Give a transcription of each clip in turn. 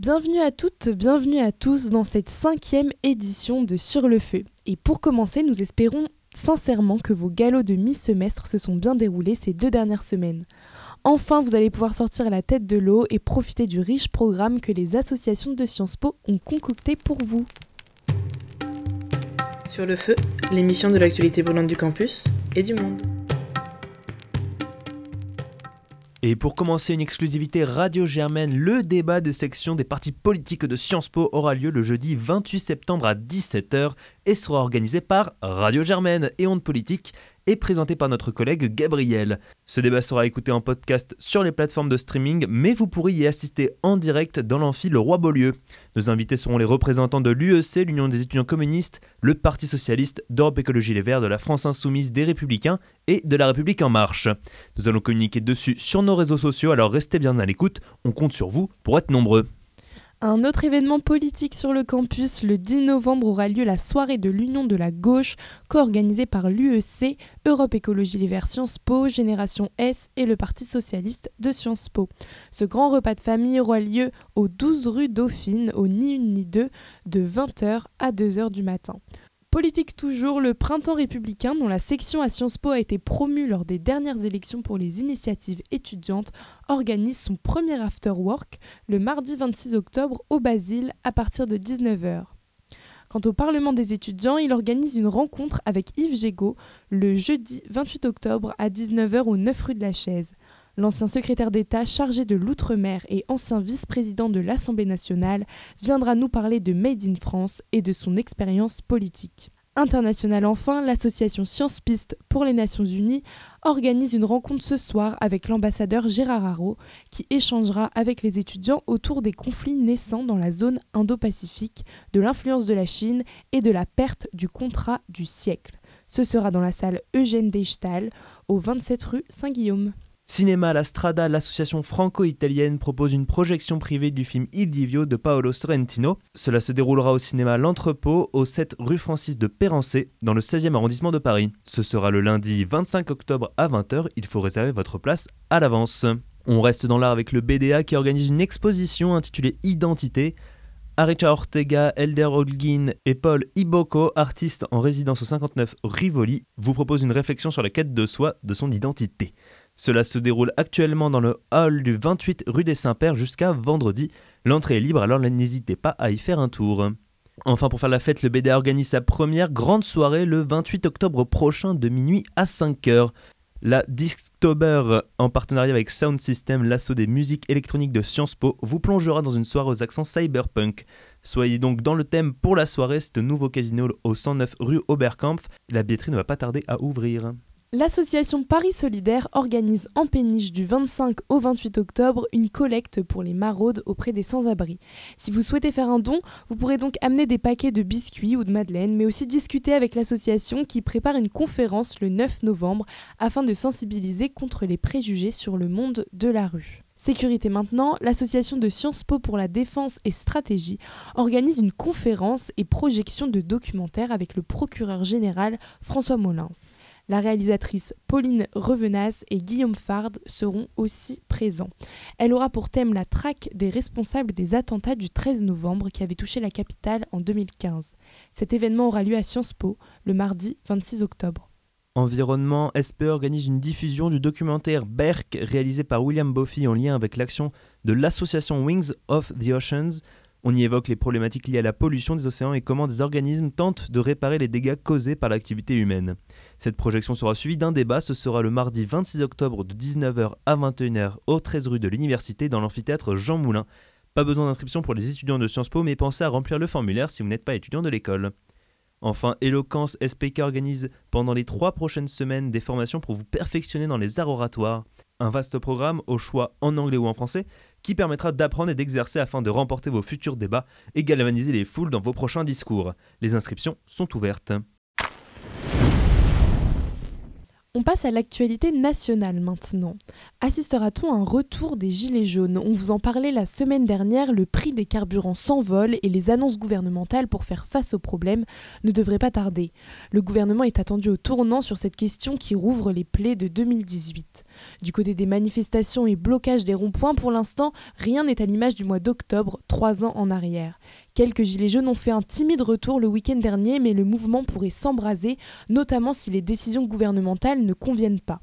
Bienvenue à toutes, bienvenue à tous dans cette cinquième édition de Sur le Feu. Et pour commencer, nous espérons sincèrement que vos galops de mi-semestre se sont bien déroulés ces deux dernières semaines. Enfin, vous allez pouvoir sortir la tête de l'eau et profiter du riche programme que les associations de Sciences Po ont concocté pour vous. Sur le feu, l'émission de l'actualité brûlante du campus et du monde. Et pour commencer une exclusivité radio germaine, le débat des sections des partis politiques de Sciences Po aura lieu le jeudi 28 septembre à 17h et sera organisé par Radio Germaine et Onde Politique et présenté par notre collègue Gabriel. Ce débat sera écouté en podcast sur les plateformes de streaming, mais vous pourrez y assister en direct dans l'amphi Le Roi Beaulieu. Nos invités seront les représentants de l'UEC, l'Union des étudiants communistes, le Parti socialiste, d'Europe Écologie Les Verts, de la France Insoumise, des Républicains et de la République En Marche. Nous allons communiquer dessus sur nos réseaux sociaux, alors restez bien à l'écoute, on compte sur vous pour être nombreux. Un autre événement politique sur le campus, le 10 novembre aura lieu la soirée de l'Union de la gauche, co-organisée par l'UEC, Europe Écologie Les Verts Sciences Po, Génération S et le Parti Socialiste de Sciences Po. Ce grand repas de famille aura lieu au 12 rue Dauphine, au ni une ni deux, de 20h à 2h du matin. Politique toujours, le printemps républicain, dont la section à Sciences Po a été promue lors des dernières élections pour les initiatives étudiantes, organise son premier after work le mardi 26 octobre au Basile à partir de 19h. Quant au Parlement des étudiants, il organise une rencontre avec Yves Gégaud le jeudi 28 octobre à 19h au 9 rue de la Chaise. L'ancien secrétaire d'État chargé de l'outre-mer et ancien vice-président de l'Assemblée nationale viendra nous parler de Made in France et de son expérience politique. International enfin, l'association Sciences Piste pour les Nations Unies organise une rencontre ce soir avec l'ambassadeur Gérard Haro qui échangera avec les étudiants autour des conflits naissants dans la zone Indo-Pacifique, de l'influence de la Chine et de la perte du contrat du siècle. Ce sera dans la salle Eugène Deichtal au 27 rue Saint-Guillaume. Cinéma la Strada, l'association franco-italienne propose une projection privée du film Il Divio de Paolo Sorrentino. Cela se déroulera au cinéma L'Entrepôt, au 7 rue Francis de Pérancé, dans le 16e arrondissement de Paris. Ce sera le lundi 25 octobre à 20h. Il faut réserver votre place à l'avance. On reste dans l'art avec le BDA qui organise une exposition intitulée Identité. Aricha Ortega, Elder Holguin et Paul Iboko, artistes en résidence au 59 Rivoli, vous proposent une réflexion sur la quête de soi, de son identité. Cela se déroule actuellement dans le hall du 28 rue des Saints-Pères jusqu'à vendredi. L'entrée est libre, alors n'hésitez pas à y faire un tour. Enfin, pour faire la fête, le BDA organise sa première grande soirée le 28 octobre prochain de minuit à 5h. La Disctober, en partenariat avec Sound System, l'assaut des musiques électroniques de Sciences Po, vous plongera dans une soirée aux accents cyberpunk. Soyez donc dans le thème pour la soirée, c'est nouveau casino au 109 rue Oberkampf. La billetterie ne va pas tarder à ouvrir. L'association Paris Solidaire organise en péniche du 25 au 28 octobre une collecte pour les maraudes auprès des sans-abri. Si vous souhaitez faire un don, vous pourrez donc amener des paquets de biscuits ou de madeleines, mais aussi discuter avec l'association qui prépare une conférence le 9 novembre afin de sensibiliser contre les préjugés sur le monde de la rue. Sécurité maintenant, l'association de Sciences Po pour la défense et stratégie organise une conférence et projection de documentaires avec le procureur général François Molins. La réalisatrice Pauline Revenas et Guillaume Fard seront aussi présents. Elle aura pour thème la traque des responsables des attentats du 13 novembre qui avaient touché la capitale en 2015. Cet événement aura lieu à Sciences Po le mardi 26 octobre. Environnement, SPE organise une diffusion du documentaire Berk réalisé par William Boffy en lien avec l'action de l'association Wings of the Oceans on y évoque les problématiques liées à la pollution des océans et comment des organismes tentent de réparer les dégâts causés par l'activité humaine. Cette projection sera suivie d'un débat, ce sera le mardi 26 octobre de 19h à 21h au 13 rue de l'Université dans l'amphithéâtre Jean Moulin. Pas besoin d'inscription pour les étudiants de Sciences Po, mais pensez à remplir le formulaire si vous n'êtes pas étudiant de l'école. Enfin, Eloquence SPK organise pendant les trois prochaines semaines des formations pour vous perfectionner dans les arts oratoires. Un vaste programme, au choix en anglais ou en français, qui permettra d'apprendre et d'exercer afin de remporter vos futurs débats et galvaniser les foules dans vos prochains discours. Les inscriptions sont ouvertes. On passe à l'actualité nationale maintenant. Assistera-t-on à un retour des Gilets jaunes? On vous en parlait la semaine dernière, le prix des carburants s'envole et les annonces gouvernementales pour faire face au problème ne devraient pas tarder. Le gouvernement est attendu au tournant sur cette question qui rouvre les plaies de 2018. Du côté des manifestations et blocages des ronds-points, pour l'instant, rien n'est à l'image du mois d'octobre, trois ans en arrière. Quelques gilets jaunes ont fait un timide retour le week-end dernier, mais le mouvement pourrait s'embraser, notamment si les décisions gouvernementales ne conviennent pas.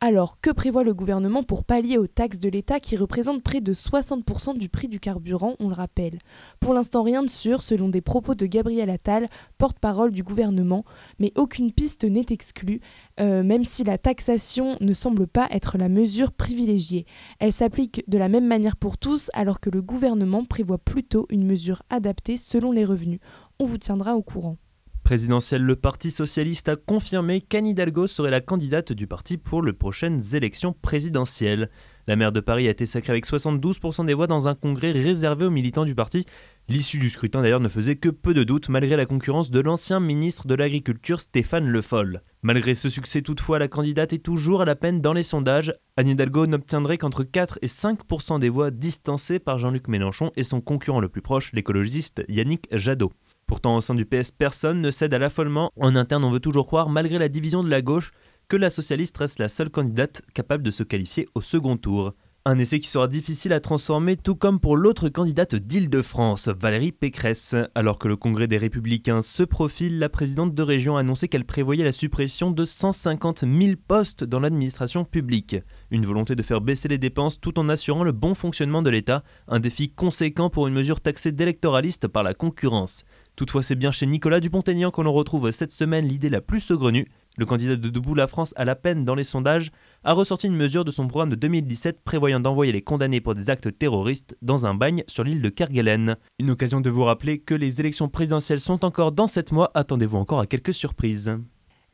Alors, que prévoit le gouvernement pour pallier aux taxes de l'État qui représentent près de 60% du prix du carburant, on le rappelle? Pour l'instant, rien de sûr, selon des propos de Gabriel Attal, porte-parole du gouvernement, mais aucune piste n'est exclue, euh, même si la taxation ne semble pas être la mesure privilégiée. Elle s'applique de la même manière pour tous, alors que le gouvernement prévoit plutôt une mesure adaptée selon les revenus. On vous tiendra au courant présidentielle, le Parti socialiste a confirmé qu'Anne Hidalgo serait la candidate du parti pour les prochaines élections présidentielles. La maire de Paris a été sacrée avec 72% des voix dans un congrès réservé aux militants du parti. L'issue du scrutin d'ailleurs ne faisait que peu de doute malgré la concurrence de l'ancien ministre de l'Agriculture Stéphane Le Foll. Malgré ce succès toutefois, la candidate est toujours à la peine dans les sondages. Anne Hidalgo n'obtiendrait qu'entre 4 et 5% des voix distancées par Jean-Luc Mélenchon et son concurrent le plus proche, l'écologiste Yannick Jadot. Pourtant, au sein du PS, personne ne cède à l'affolement. En interne, on veut toujours croire, malgré la division de la gauche, que la socialiste reste la seule candidate capable de se qualifier au second tour. Un essai qui sera difficile à transformer, tout comme pour l'autre candidate d'Île-de-France, Valérie Pécresse. Alors que le Congrès des Républicains se profile, la présidente de région a annoncé qu'elle prévoyait la suppression de 150 000 postes dans l'administration publique. Une volonté de faire baisser les dépenses tout en assurant le bon fonctionnement de l'État, un défi conséquent pour une mesure taxée d'électoraliste par la concurrence. Toutefois, c'est bien chez Nicolas Dupont-Aignan qu'on retrouve cette semaine l'idée la plus saugrenue. Le candidat de Debout la France à la peine dans les sondages a ressorti une mesure de son programme de 2017 prévoyant d'envoyer les condamnés pour des actes terroristes dans un bagne sur l'île de Kerguelen. Une occasion de vous rappeler que les élections présidentielles sont encore dans 7 mois, attendez-vous encore à quelques surprises.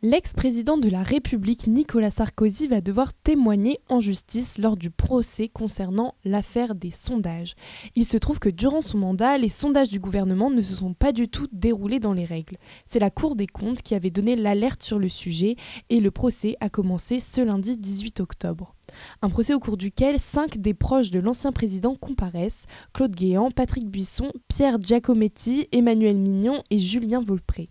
L'ex-président de la République Nicolas Sarkozy va devoir témoigner en justice lors du procès concernant l'affaire des sondages. Il se trouve que durant son mandat, les sondages du gouvernement ne se sont pas du tout déroulés dans les règles. C'est la Cour des comptes qui avait donné l'alerte sur le sujet et le procès a commencé ce lundi 18 octobre. Un procès au cours duquel cinq des proches de l'ancien président comparaissent Claude Guéant, Patrick Buisson, Pierre Giacometti, Emmanuel Mignon et Julien Volpré.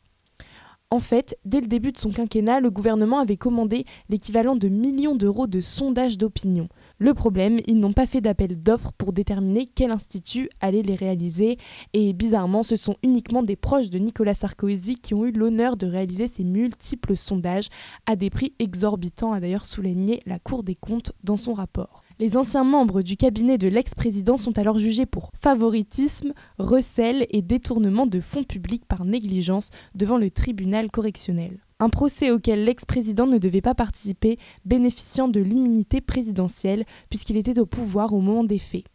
En fait, dès le début de son quinquennat, le gouvernement avait commandé l'équivalent de millions d'euros de sondages d'opinion. Le problème, ils n'ont pas fait d'appel d'offres pour déterminer quel institut allait les réaliser, et bizarrement, ce sont uniquement des proches de Nicolas Sarkozy qui ont eu l'honneur de réaliser ces multiples sondages à des prix exorbitants, a d'ailleurs souligné la Cour des comptes dans son rapport. Les anciens membres du cabinet de l'ex-président sont alors jugés pour favoritisme, recel et détournement de fonds publics par négligence devant le tribunal correctionnel. Un procès auquel l'ex-président ne devait pas participer, bénéficiant de l'immunité présidentielle puisqu'il était au pouvoir au moment des faits.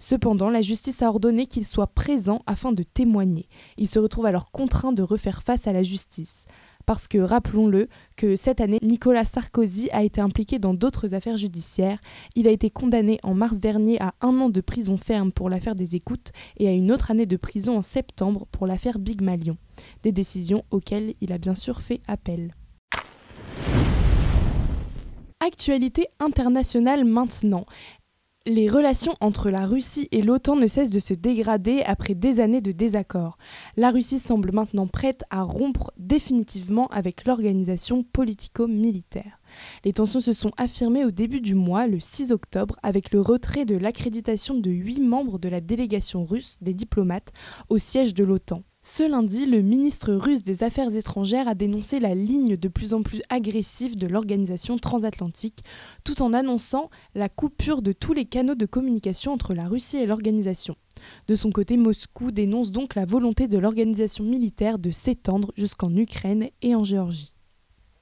Cependant, la justice a ordonné qu'il soit présent afin de témoigner. Il se retrouve alors contraint de refaire face à la justice parce que rappelons-le que cette année, Nicolas Sarkozy a été impliqué dans d'autres affaires judiciaires. Il a été condamné en mars dernier à un an de prison ferme pour l'affaire des écoutes et à une autre année de prison en septembre pour l'affaire Big Malion. Des décisions auxquelles il a bien sûr fait appel. Actualité internationale maintenant les relations entre la Russie et l'OTAN ne cessent de se dégrader après des années de désaccords. La Russie semble maintenant prête à rompre définitivement avec l'organisation politico-militaire. Les tensions se sont affirmées au début du mois, le 6 octobre, avec le retrait de l'accréditation de huit membres de la délégation russe des diplomates au siège de l'OTAN. Ce lundi, le ministre russe des Affaires étrangères a dénoncé la ligne de plus en plus agressive de l'organisation transatlantique, tout en annonçant la coupure de tous les canaux de communication entre la Russie et l'organisation. De son côté, Moscou dénonce donc la volonté de l'organisation militaire de s'étendre jusqu'en Ukraine et en Géorgie.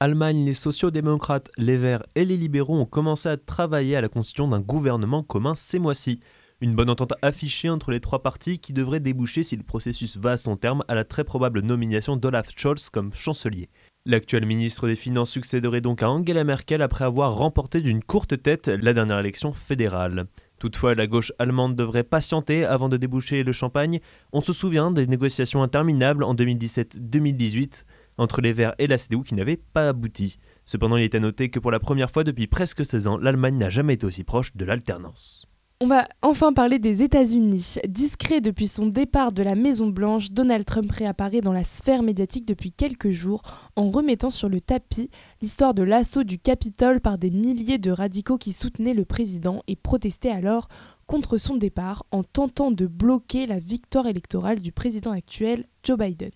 Allemagne, les sociaux-démocrates, les Verts et les libéraux ont commencé à travailler à la constitution d'un gouvernement commun ces mois-ci. Une bonne entente affichée entre les trois partis qui devrait déboucher, si le processus va à son terme, à la très probable nomination d'Olaf Scholz comme chancelier. L'actuel ministre des Finances succéderait donc à Angela Merkel après avoir remporté d'une courte tête la dernière élection fédérale. Toutefois, la gauche allemande devrait patienter avant de déboucher le champagne. On se souvient des négociations interminables en 2017-2018 entre les Verts et la CDU qui n'avaient pas abouti. Cependant, il est à noter que pour la première fois depuis presque 16 ans, l'Allemagne n'a jamais été aussi proche de l'alternance. On va enfin parler des États-Unis. Discret depuis son départ de la Maison-Blanche, Donald Trump réapparaît dans la sphère médiatique depuis quelques jours en remettant sur le tapis l'histoire de l'assaut du Capitole par des milliers de radicaux qui soutenaient le président et protestaient alors contre son départ en tentant de bloquer la victoire électorale du président actuel, Joe Biden.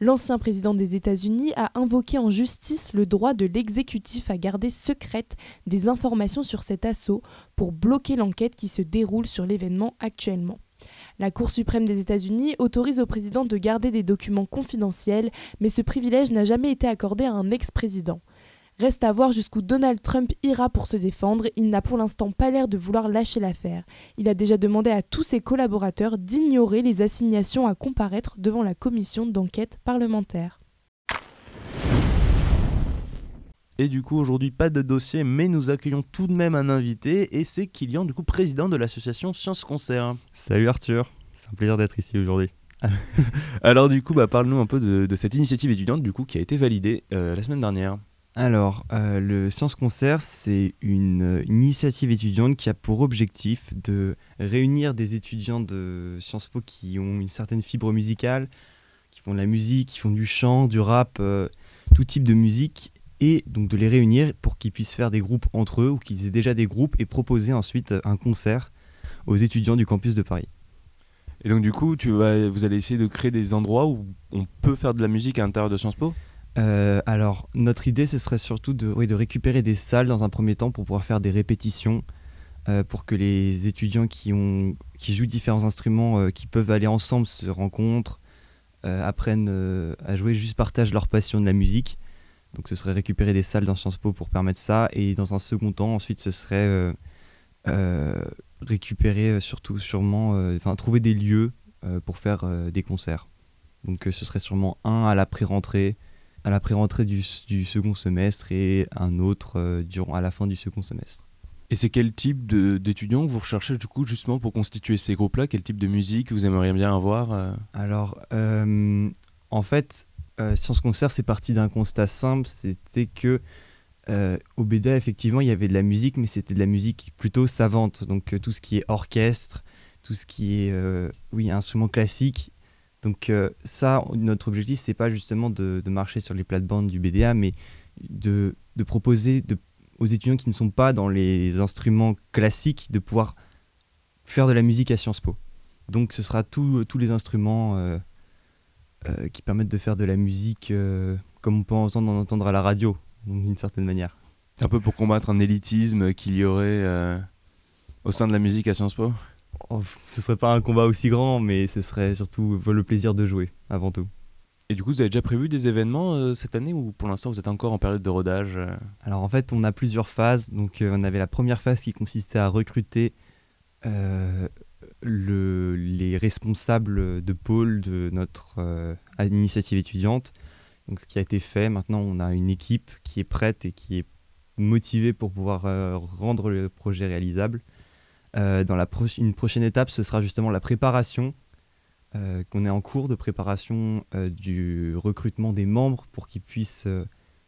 L'ancien président des États-Unis a invoqué en justice le droit de l'exécutif à garder secrète des informations sur cet assaut pour bloquer l'enquête qui se déroule sur l'événement actuellement. La Cour suprême des États-Unis autorise au président de garder des documents confidentiels, mais ce privilège n'a jamais été accordé à un ex-président. Reste à voir jusqu'où Donald Trump ira pour se défendre. Il n'a pour l'instant pas l'air de vouloir lâcher l'affaire. Il a déjà demandé à tous ses collaborateurs d'ignorer les assignations à comparaître devant la commission d'enquête parlementaire. Et du coup, aujourd'hui, pas de dossier, mais nous accueillons tout de même un invité, et c'est Kylian, du coup, président de l'association Science Concert. Salut Arthur, c'est un plaisir d'être ici aujourd'hui. Alors du coup, bah, parle-nous un peu de, cette initiative étudiante du coup qui a été validée euh, la semaine dernière. Alors, euh, le Science Concert, c'est une, initiative étudiante qui a pour objectif de réunir des étudiants de Sciences Po qui ont une certaine fibre musicale, qui font de la musique, qui font du chant, du rap, euh, tout type de musique, et donc de les réunir pour qu'ils puissent faire des groupes entre eux ou qu'ils aient déjà des groupes et proposer ensuite un concert aux étudiants du campus de Paris. Et donc du coup, tu vas, vous allez essayer de créer des endroits où on peut faire de la musique à l'intérieur de Sciences Po? Euh, alors, notre idée, ce serait surtout de, de récupérer des salles dans un premier temps pour pouvoir faire des répétitions, euh, pour que les étudiants qui, ont, qui jouent différents instruments, euh, qui peuvent aller ensemble, se rencontrent, apprennent à jouer, juste partagent leur passion de la musique. Donc, ce serait récupérer des salles dans Sciences Po pour permettre ça. Et dans un second temps, ensuite, ce serait récupérer surtout, sûrement, enfin, trouver des lieux pour faire des concerts. Donc, ce serait sûrement un à la pré-rentrée à la pré-rentrée du, second semestre et un autre euh, durant, à la fin du second semestre. Et c'est quel type d'étudiants que vous recherchez du coup justement pour constituer ces groupes-là? Quel type de musique vous aimeriez bien avoir euh? Alors, euh, en fait, Science Concert, c'est parti d'un constat simple, c'était que au BDA, effectivement, il y avait de la musique, mais c'était de la musique plutôt savante. Donc tout ce qui est orchestre, tout ce qui est oui, instrument classique, donc euh, ça, notre objectif, c'est pas justement de, marcher sur les plates-bandes du BDA, mais de, proposer aux étudiants qui ne sont pas dans les instruments classiques de pouvoir faire de la musique à Sciences Po. Donc ce sera tous les instruments euh, euh, qui permettent de faire de la musique comme on peut entendre, en entendre à la radio, d'une certaine manière. Un peu pour combattre un élitisme qu'il y aurait au sein de la musique à Sciences Po? Oh, ce serait pas un combat aussi grand, mais ce serait surtout le plaisir de jouer avant tout. Et du coup, vous avez déjà prévu des événements euh, cette année ou pour l'instant vous êtes encore en période de rodage euh Alors en fait, on a plusieurs phases. Donc euh, on avait la première phase qui consistait à recruter le, les responsables de pôle de notre initiative étudiante. Donc ce qui a été fait, maintenant on a une équipe qui est prête et qui est motivée pour pouvoir rendre le projet réalisable. Euh, dans la une prochaine étape, ce sera justement la préparation, euh, qu'on est en cours de préparation euh, du recrutement des membres pour qu'ils puissent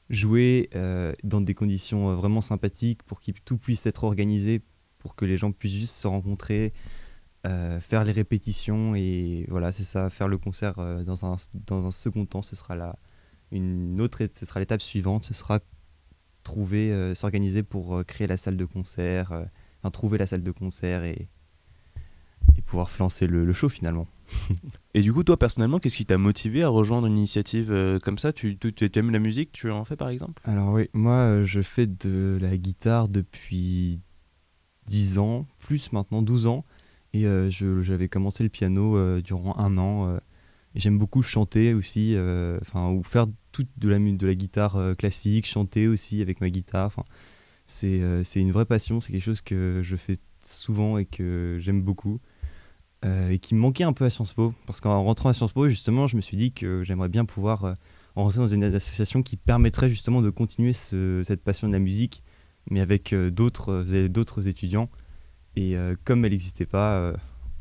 jouer dans des conditions vraiment sympathiques, pour que tout puisse être organisé, pour que les gens puissent juste se rencontrer, faire les répétitions et voilà, c'est ça, faire le concert dans, un, dans un second temps, ce sera la, une autre, ce sera l'étape suivante, ce sera trouver, s'organiser pour créer la salle de concert trouver la salle de concert et, et pouvoir lancer le, show finalement. et du coup, toi personnellement, qu'est-ce qui t'a motivé à rejoindre une initiative euh, comme ça? Tu, tu, tu, aimes la musique? Tu en fais par exemple? Alors oui, moi euh, je fais de la guitare depuis 10 ans, plus maintenant 12 ans. Et euh, j'avais commencé le piano durant un an. j'aime beaucoup chanter aussi, enfin ou faire toute de la, de la guitare classique, chanter aussi avec ma guitare. Euh, c'est une vraie passion, c'est quelque chose que je fais souvent et que j'aime beaucoup. Euh, et qui me manquait un peu à Sciences Po. Parce qu'en rentrant à Sciences Po, justement, je me suis dit que j'aimerais bien pouvoir euh, rentrer dans une association qui permettrait justement de continuer cette passion de la musique, mais avec d'autres étudiants. Et comme elle n'existait pas,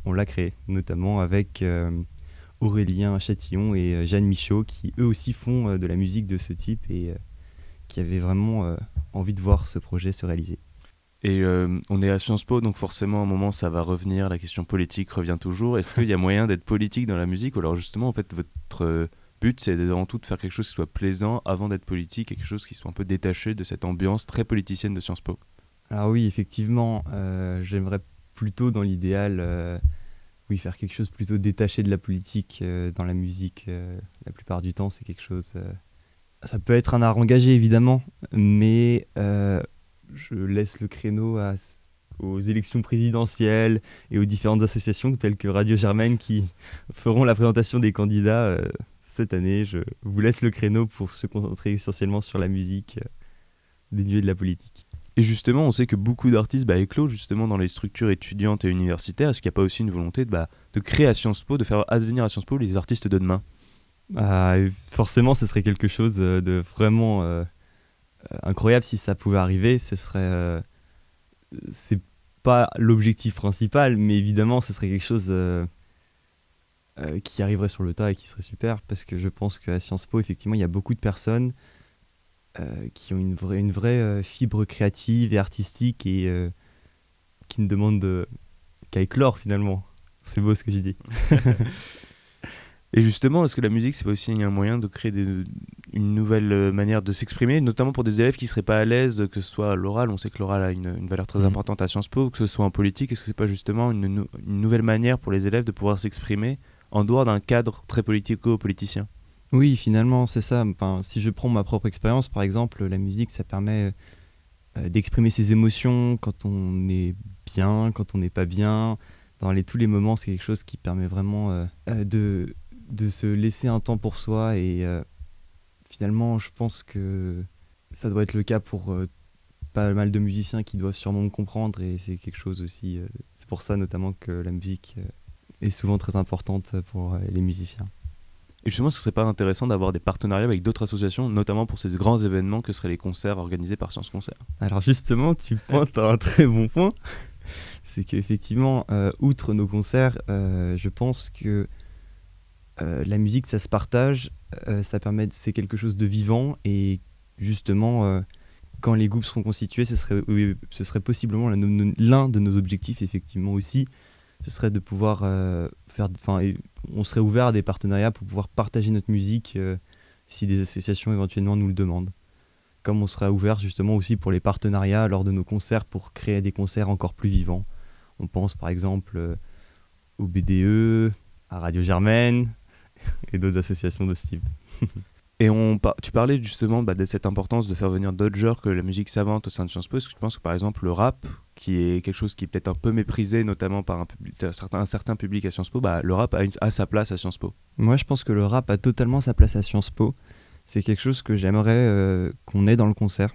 on l'a créée, notamment avec Aurélien Chatillon et Jeanne Michaud, qui eux aussi font de la musique de ce type qui avaient vraiment envie de voir ce projet se réaliser. Et on est à Sciences Po, donc forcément, à un moment, ça va revenir. La question politique revient toujours. Est-ce qu'il y a moyen d'être politique dans la musique Ou alors, justement, en fait, votre but, c'est avant tout de faire quelque chose qui soit plaisant avant d'être politique, quelque chose qui soit un peu détaché de cette ambiance très politicienne de Sciences Po? Alors, oui, effectivement, j'aimerais plutôt, dans l'idéal, oui, faire quelque chose plutôt détaché de la politique euh, dans la musique. Euh, la plupart du temps, c'est quelque chose. Euh, ça peut être un art engagé, évidemment, mais je laisse le créneau aux élections présidentielles et aux différentes associations telles que Radio Germaine qui feront la présentation des candidats cette année. Je vous laisse le créneau pour se concentrer essentiellement sur la musique dénuée de la politique. Et justement, on sait que beaucoup d'artistes bah, justement dans les structures étudiantes et universitaires. Est-ce qu'il n'y a pas aussi une volonté bah, de créer à Sciences Po, de faire advenir à Sciences Po les artistes de demain? Ah, Forcément, ce serait quelque chose euh, de vraiment euh, incroyable si ça pouvait arriver. Ce serait. Euh, c'est pas l'objectif principal, mais évidemment, ce serait quelque chose qui arriverait sur le tas et qui serait super parce que je pense qu'à Sciences Po, effectivement, il y a beaucoup de personnes qui ont une vraie, une vraie fibre créative et artistique et qui ne demandent qu'à éclore finalement. C'est beau ce que j'ai dit. et justement, est-ce que la musique, c'est pas aussi un moyen de créer une nouvelle manière de s'exprimer, notamment pour des élèves qui seraient pas à l'aise, que ce soit l'oral, on sait que l'oral a une, valeur très mhm. importante à Sciences Po, que ce soit en politique, est-ce que c'est pas justement une, une, nouvelle manière pour les élèves de pouvoir s'exprimer en dehors d'un cadre très politico-politicien? Oui, finalement, c'est ça. Enfin, si je prends ma propre expérience, par exemple, la musique, ça permet euh, d'exprimer ses émotions quand on est bien, quand on n'est pas bien. Dans les, tous les moments, c'est quelque chose qui permet vraiment euh, euh, de, de se laisser un temps pour soi. Et finalement, je pense que ça doit être le cas pour pas mal de musiciens qui doivent sûrement me comprendre. Et c'est quelque chose aussi. c'est pour ça notamment que la musique est souvent très importante pour les musiciens. Et justement, ce serait pas intéressant d'avoir des partenariats avec d'autres associations, notamment pour ces grands événements que seraient les concerts organisés par Science Concert? Alors justement, tu pointes à un très bon point. C'est qu'effectivement, euh, outre nos concerts, euh, je pense que euh, la musique, ça se partage, ça permet, c'est quelque chose de vivant et justement, quand les groupes seront constitués, ce serait, possiblement l'un de nos objectifs effectivement aussi, ce serait de pouvoir faire, enfin, on serait ouvert à des partenariats pour pouvoir partager notre musique euh, si des associations éventuellement nous le demandent. Comme on serait ouvert justement aussi pour les partenariats lors de nos concerts pour créer des concerts encore plus vivants. On pense par exemple euh, au BDE, à Radio Germaine et d'autres associations de ce type. Et on, tu parlais justement bah, de cette importance de faire venir d'autres genres que la musique savante au sein de Sciences Po. Est-ce que tu penses que par exemple le rap, qui est quelque chose qui est peut-être un peu méprisé, notamment par un, certain, un certain, public à Sciences Po, bah, le rap a, sa place à Sciences Po? Moi je pense que le rap a totalement sa place à Sciences Po. C'est quelque chose que j'aimerais euh, qu'on ait dans le concert.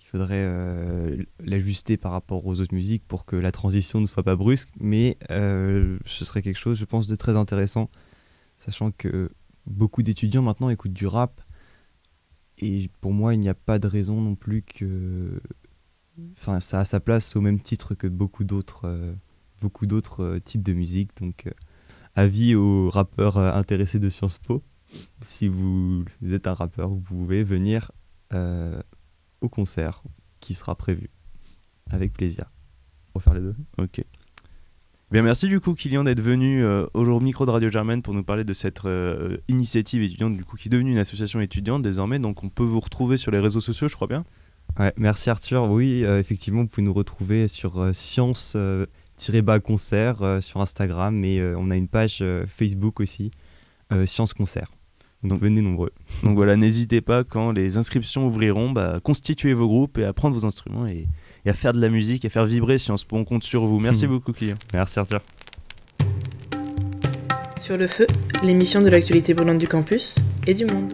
Il faudrait euh, l'ajuster par rapport aux autres musiques pour que la transition ne soit pas brusque, mais euh, ce serait quelque chose, je pense, de très intéressant, sachant que beaucoup d'étudiants maintenant écoutent du rap. Et pour moi, il n'y a pas de raison non plus que. Enfin, ça a sa place au même titre que beaucoup d'autres euh, euh, types de musique. Donc, euh, avis aux rappeurs intéressés de Sciences Po. Si vous êtes un rappeur, vous pouvez venir au concert qui sera prévu. Avec plaisir. Pour faire les deux. Ok. Bien, merci du coup, Kylian, d'être venu euh, au micro de Radio Germaine pour nous parler de cette euh, initiative étudiante, du coup, qui est devenue une association étudiante désormais. Donc, on peut vous retrouver sur les réseaux sociaux, je crois bien. Ouais, merci Arthur. Oui, euh, effectivement, vous pouvez nous retrouver sur science-concert sur Instagram et on a une page Facebook aussi, Science Concert. Donc, venez nombreux. Donc voilà, n'hésitez pas quand les inscriptions ouvriront, bah, constituez vos groupes et à prendre vos instruments et et à faire de la musique, à faire vibrer Sciences Po. On compte sur vous. Merci hmm. beaucoup, Client. Merci, Arthur. Sur le feu, l'émission de l'actualité brûlante du campus et du monde.